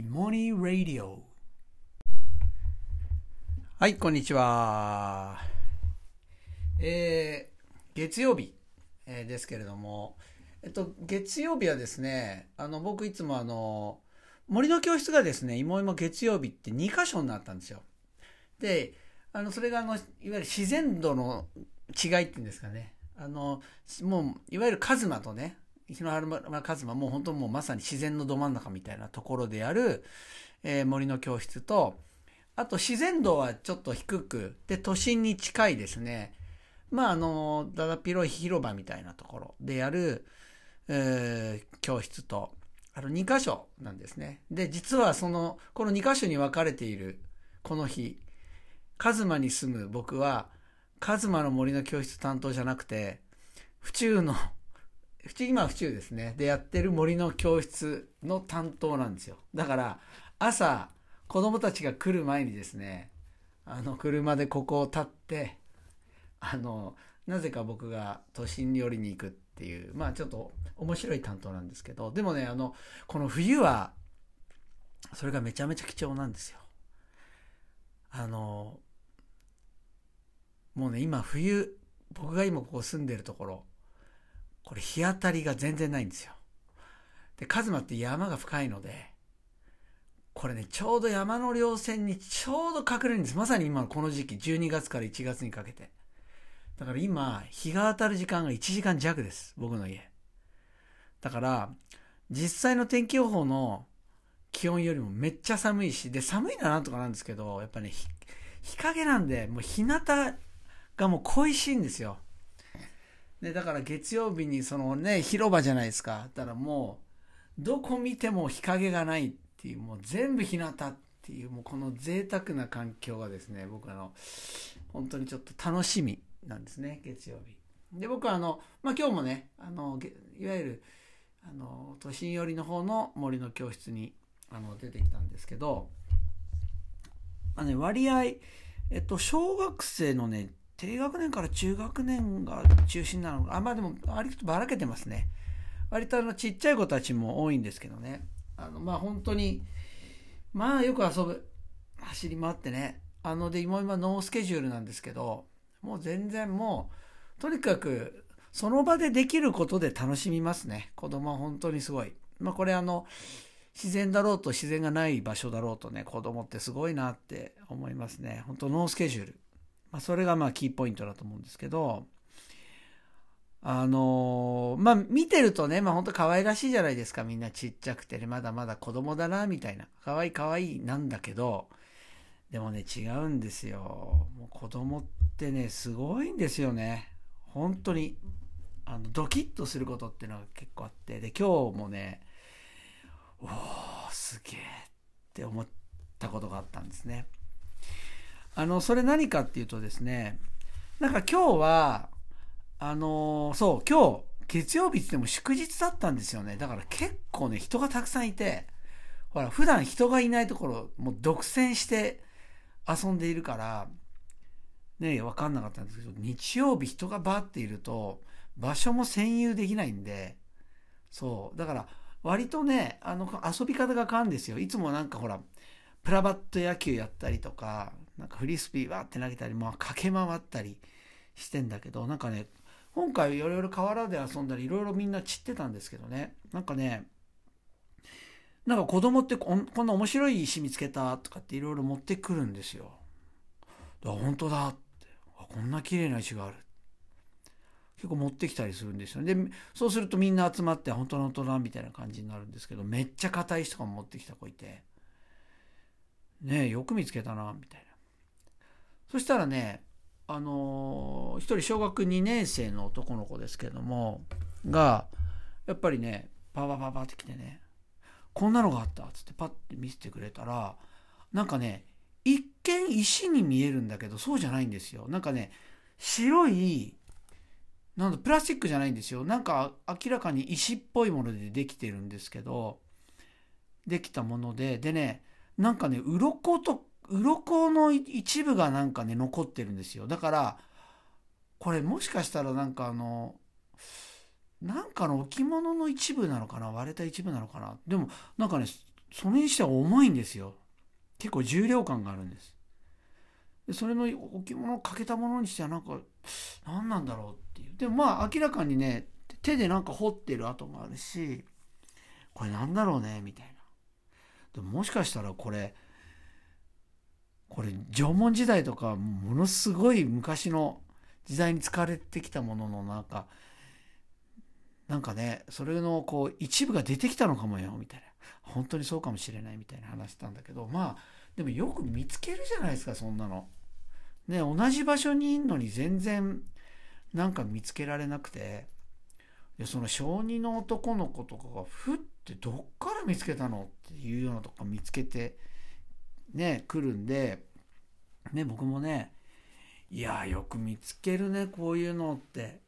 イモニーラディオはいこんにちは。えー、月曜日、えーですけれども。えっと月曜日はですねあの僕いつもあの森の教室がですね芋芋月曜日って2箇所になったんですよ。であのそれがあのいわゆる自然度の違いっていうんですかね。あのもういわゆるカズマとね日の原カズマもう本当もうまさに自然のど真ん中みたいなところである、えー森の教室とあと自然度はちょっと低くで都心に近いですね。まああのだだっ広い広場みたいなところでやる、えー教室とあの2箇所なんですね。で実はそのこの2箇所に分かれているこの日カズマに住む僕はカズマの森の教室担当じゃなくて府中の府中今府中ですね。でやってる森の教室の担当なんですよ。だから朝子供たちが来る前にですねあの車でここを立ってあのなぜか僕が都心に寄りに行くっていうまあちょっと面白い担当なんですけどでもねあのこの冬はそれがめちゃめちゃ貴重なんですよ。あのもうね今冬僕が今ここ住んでるところこれ日当たりが全然ないんですよ。でカズマって山が深いのでこれねちょうど山の稜線にちょうど隠れるんです。まさに今のこの時期12月から1月にかけて。だから今日が当たる時間が1時間弱です。僕の家。だから実際の天気予報の気温よりもめっちゃ寒いしで寒いのはなんとかなんですけどやっぱね日日陰なんでもう日向がもう恋しいんですよ。でだから月曜日にそのね広場じゃないですか。だからもうどこ見ても日陰がないっていうもう全部日向っていうもうこの贅沢な環境がですね僕あの本当にちょっと楽しみなんですね月曜日。で僕はあの、まあ、今日もねあのいわゆるあの都心寄りの方の森の教室にあの出てきたんですけど、まあね、割合、えっと、小学生のね低学年から中学年が中心なのか。あまあでも割とばらけてますね。割とあのちっちゃい子たちも多いんですけどね。あのまあ本当にまあよく遊ぶ走り回ってね。あので今今ノースケジュールなんですけどもう全然もうとにかくその場でできることで楽しみますね。子供は本当にすごい。まあこれあの自然だろうと自然がない場所だろうとね子供ってすごいなって思いますね。本当ノースケジュール、まあ、それがまあキーポイントだと思うんですけどあのーまあ見てるとねまあ本当可愛らしいじゃないですか。みんなちっちゃくてねまだまだ子供だなみたいな。可愛い可愛いなんだけどでもね違うんですよ。もう子供ってねすごいんですよね。本当にあのドキッとすることっていうのが結構あって。で今日もねおーすげえって思ったことがあったんですね。あのそれ何かっていうとですねなんか今日はあのそう今日月曜日って言っても祝日だったんですよね。だから結構ね人がたくさんいてほら普段人がいないところもう独占して遊んでいるからね分かんなかったんですけど日曜日人がバーっていると場所も占有できないんでそうだから割とねあの遊び方が変わるんですよ。いつもなんかほらプラバット野球やったりとかなんかフリスビーわって投げたり、まあ、駆け回ったりしてんだけどなんかね今回いろいろ河原で遊んだりいろいろみんな散ってたんですけどねなんかねなんか子供ってこんこんな面白い石見つけたとかっていろいろ持ってくるんですよ。だ本当だってあこんな綺麗な石がある。結構持ってきたりするんですよね。でそうするとみんな集まって本当の大人みたいな感じになるんですけどめっちゃ硬い石とか持ってきた子いてねよく見つけたなみたいな。そしたらねあのー一人小学2年生の男の子ですけどもがやっぱりねパパパパって来てねこんなのがあったっつってパッて見せてくれたらなんかね一見石に見えるんだけどそうじゃないんですよなんかね白いなんプラスチックじゃないんですよなんか明らかに石っぽいものでできてるんですけどできたものででねなんかね鱗と鱗の一部がなんかね残ってるんですよ。だからこれもしかしたらなんかあのなんかの置物の一部なのかな？割れた一部なのかな？でもなんかねそれにしては重いんですよ。結構重量感があるんです。でそれの置物をかけたものにしてはなんか何なんだろうっていう。でもまあ明らかにね手でなんか彫ってる跡があるしこれなんだろうねみたいな。でももしかしたらこれこれ縄文時代とかものすごい昔の時代に使われてきたもののなんかなんかねそれのこう一部が出てきたのかもよみたいな本当にそうかもしれないみたいな話したんだけどまあでもよく見つけるじゃないですかそんなの。ね同じ場所にいんのに全然なんか見つけられなくてでその小児の男の子とかがふってどっから見つけたのっていうようなとか見つけてね来るんでね僕もねいやよく見つけるねこういうのって。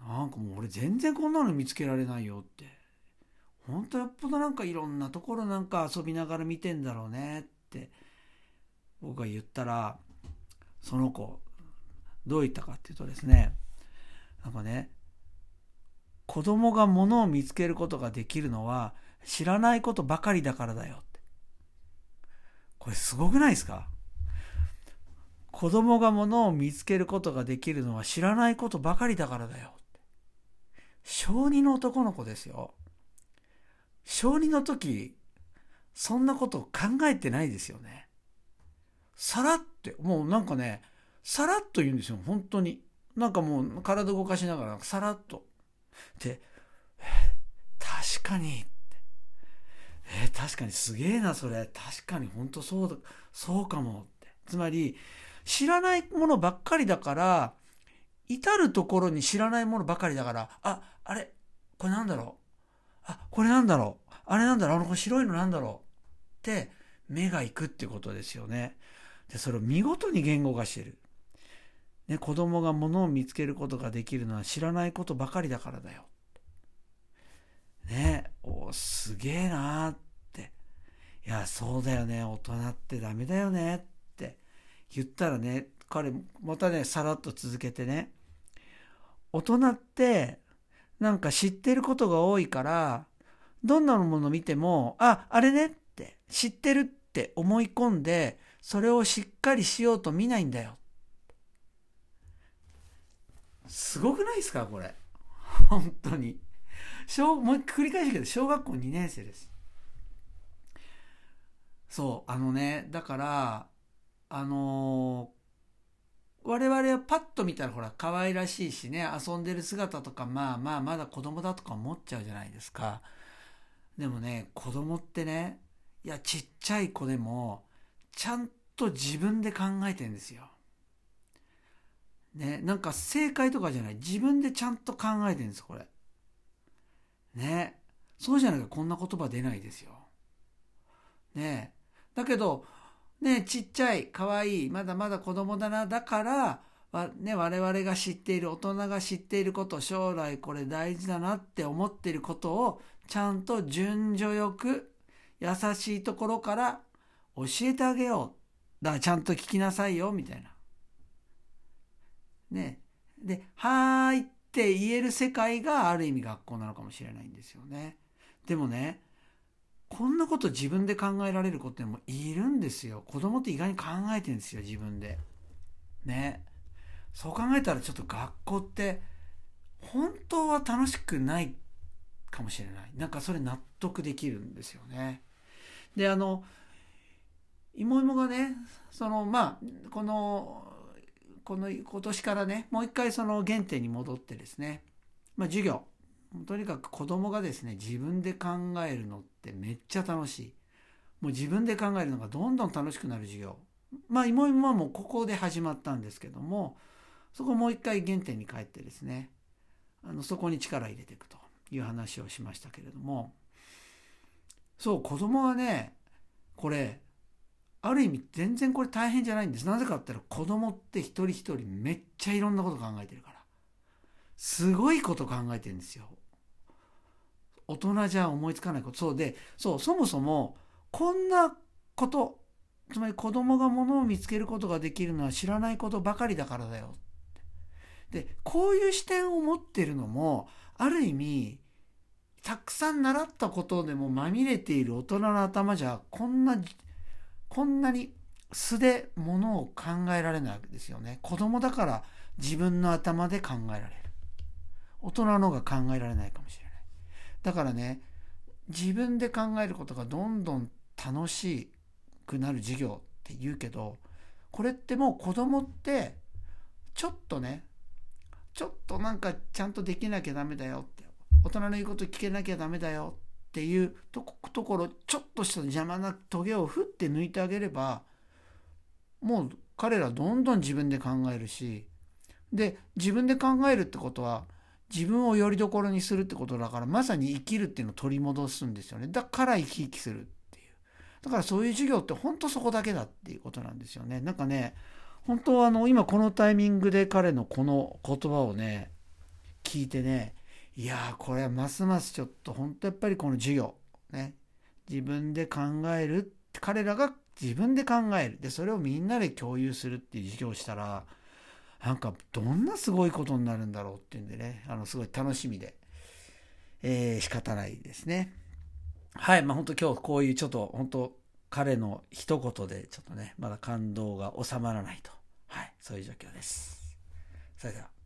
なんかもう俺全然こんなの見つけられないよって。ほんとよっぽどなんかいろんなところなんか遊びながら見てんだろうねって。僕が言ったらその子どう言ったかっていうとですねなんかね子供が物を見つけることができるのは知らないことばかりだからだよって。これすごくないですか？子供が物を見つけることができるのは知らないことばかりだからだよ小2の男の子ですよ。小2の時そんなこと考えてないですよね。さらってもうなんかねさらっと言うんですよ本当に。なんかもう体動かしながらさらっと。で確かに。えー、確かにすげえなそれ。確かに本当そうだそうかも。ってつまり知らないものばっかりだから至る所に知らないものばかりだからああれこれなんだろう。あこれなんだろう。あれなんだろう。あの白いのなんだろう。って目が行くってことですよね。でそれを見事に言語化してる。ね、子供が物を見つけることができるのは知らないことばかりだからだよ。ね、おすげえなーって。いや、そうだよね、大人ってダメだよねって言ったらね、彼またね、さらっと続けてね、大人ってなんか知ってることが多いから、どんなもの見ても、あ、あれねって知ってるって思い込んで、それをしっかりしようと見ないんだよ。すごくないですかこれ。本当に。小もう繰り返しけど小学校2年生です。そうあのねだからあのー、我々はパッと見たらほら可愛らしいしね遊んでる姿とかまあまあまだ子供だとか思っちゃうじゃないですか。でもね子供ってねいやちっちゃい子でもちゃんと自分で考えてんですよ。ね、なんか正解とかじゃない。自分でちゃんと考えてるんです、これ。ね。そうじゃなきゃこんな言葉出ないですよ。ね。だけど、ね、ちっちゃい、可愛い、まだまだ子供だな、だから、ね、我々が知っている、大人が知っていること、将来これ大事だなって思っていることを、ちゃんと順序よく、優しいところから教えてあげよう。だからちゃんと聞きなさいよ、みたいな。ね。で、はーいって言える世界がある意味学校なのかもしれないんですよね。でもね、こんなこと自分で考えられる子ってもいるんですよ。子供って意外に考えてるんですよ、自分で。ね。そう考えたらちょっと学校って本当は楽しくないかもしれない。なんかそれ納得できるんですよね。で、あの、妹芋がね、その、まあ、このこの今年からねもう一回その原点に戻ってですね、まあ、授業。とにかく子供がですね自分で考えるのってめっちゃ楽しい。もう自分で考えるのがどんどん楽しくなる授業。まあ芋芋はもうここで始まったんですけどもそこもう一回原点に帰ってですねあのそこに力入れていくという話をしましたけれども。そう子供はねこれある意味全然これ大変じゃないんです。なぜかって言ったら子供って一人一人めっちゃいろんなこと考えてるから。すごいこと考えてるんですよ。大人じゃ思いつかないこと。そうで、そう、そもそもこんなこと、つまり子供がものを見つけることができるのは知らないことばかりだからだよ。で、こういう視点を持ってるのも、ある意味、たくさん習ったことでもまみれている大人の頭じゃこんなこんなに素でものを考えられないわけですよね。子供だから自分の頭で考えられる。大人の方が考えられないかもしれない。だからね自分で考えることがどんどん楽しくなる授業って言うけどこれってもう子供ってちょっとねちょっとなんかちゃんとできなきゃダメだよって大人の言うこと聞けなきゃダメだよってていうところちょっとした邪魔なトゲをふって抜いてあげればもう彼らどんどん自分で考えるしで自分で考えるってことは自分をよりどころにするってことだからまさに生きるっていうのを取り戻すんですよね。だから生き生きするっていう。だからそういう授業って本当そこだけだっていうことなんですよね。なんかね本当はあの今このタイミングで彼のこの言葉をね聞いてねいやーこれはますますちょっと本当やっぱりこの授業ね。自分で考える彼らが自分で考える。でそれをみんなで共有するっていう授業をしたらなんかどんなすごいことになるんだろうっていうんでね。あのすごい楽しみで、えー、仕方ないですね。はいまあ本当今日こういうちょっと本当彼の一言でちょっとねまだ感動が収まらないと。はいそういう状況です。それでは。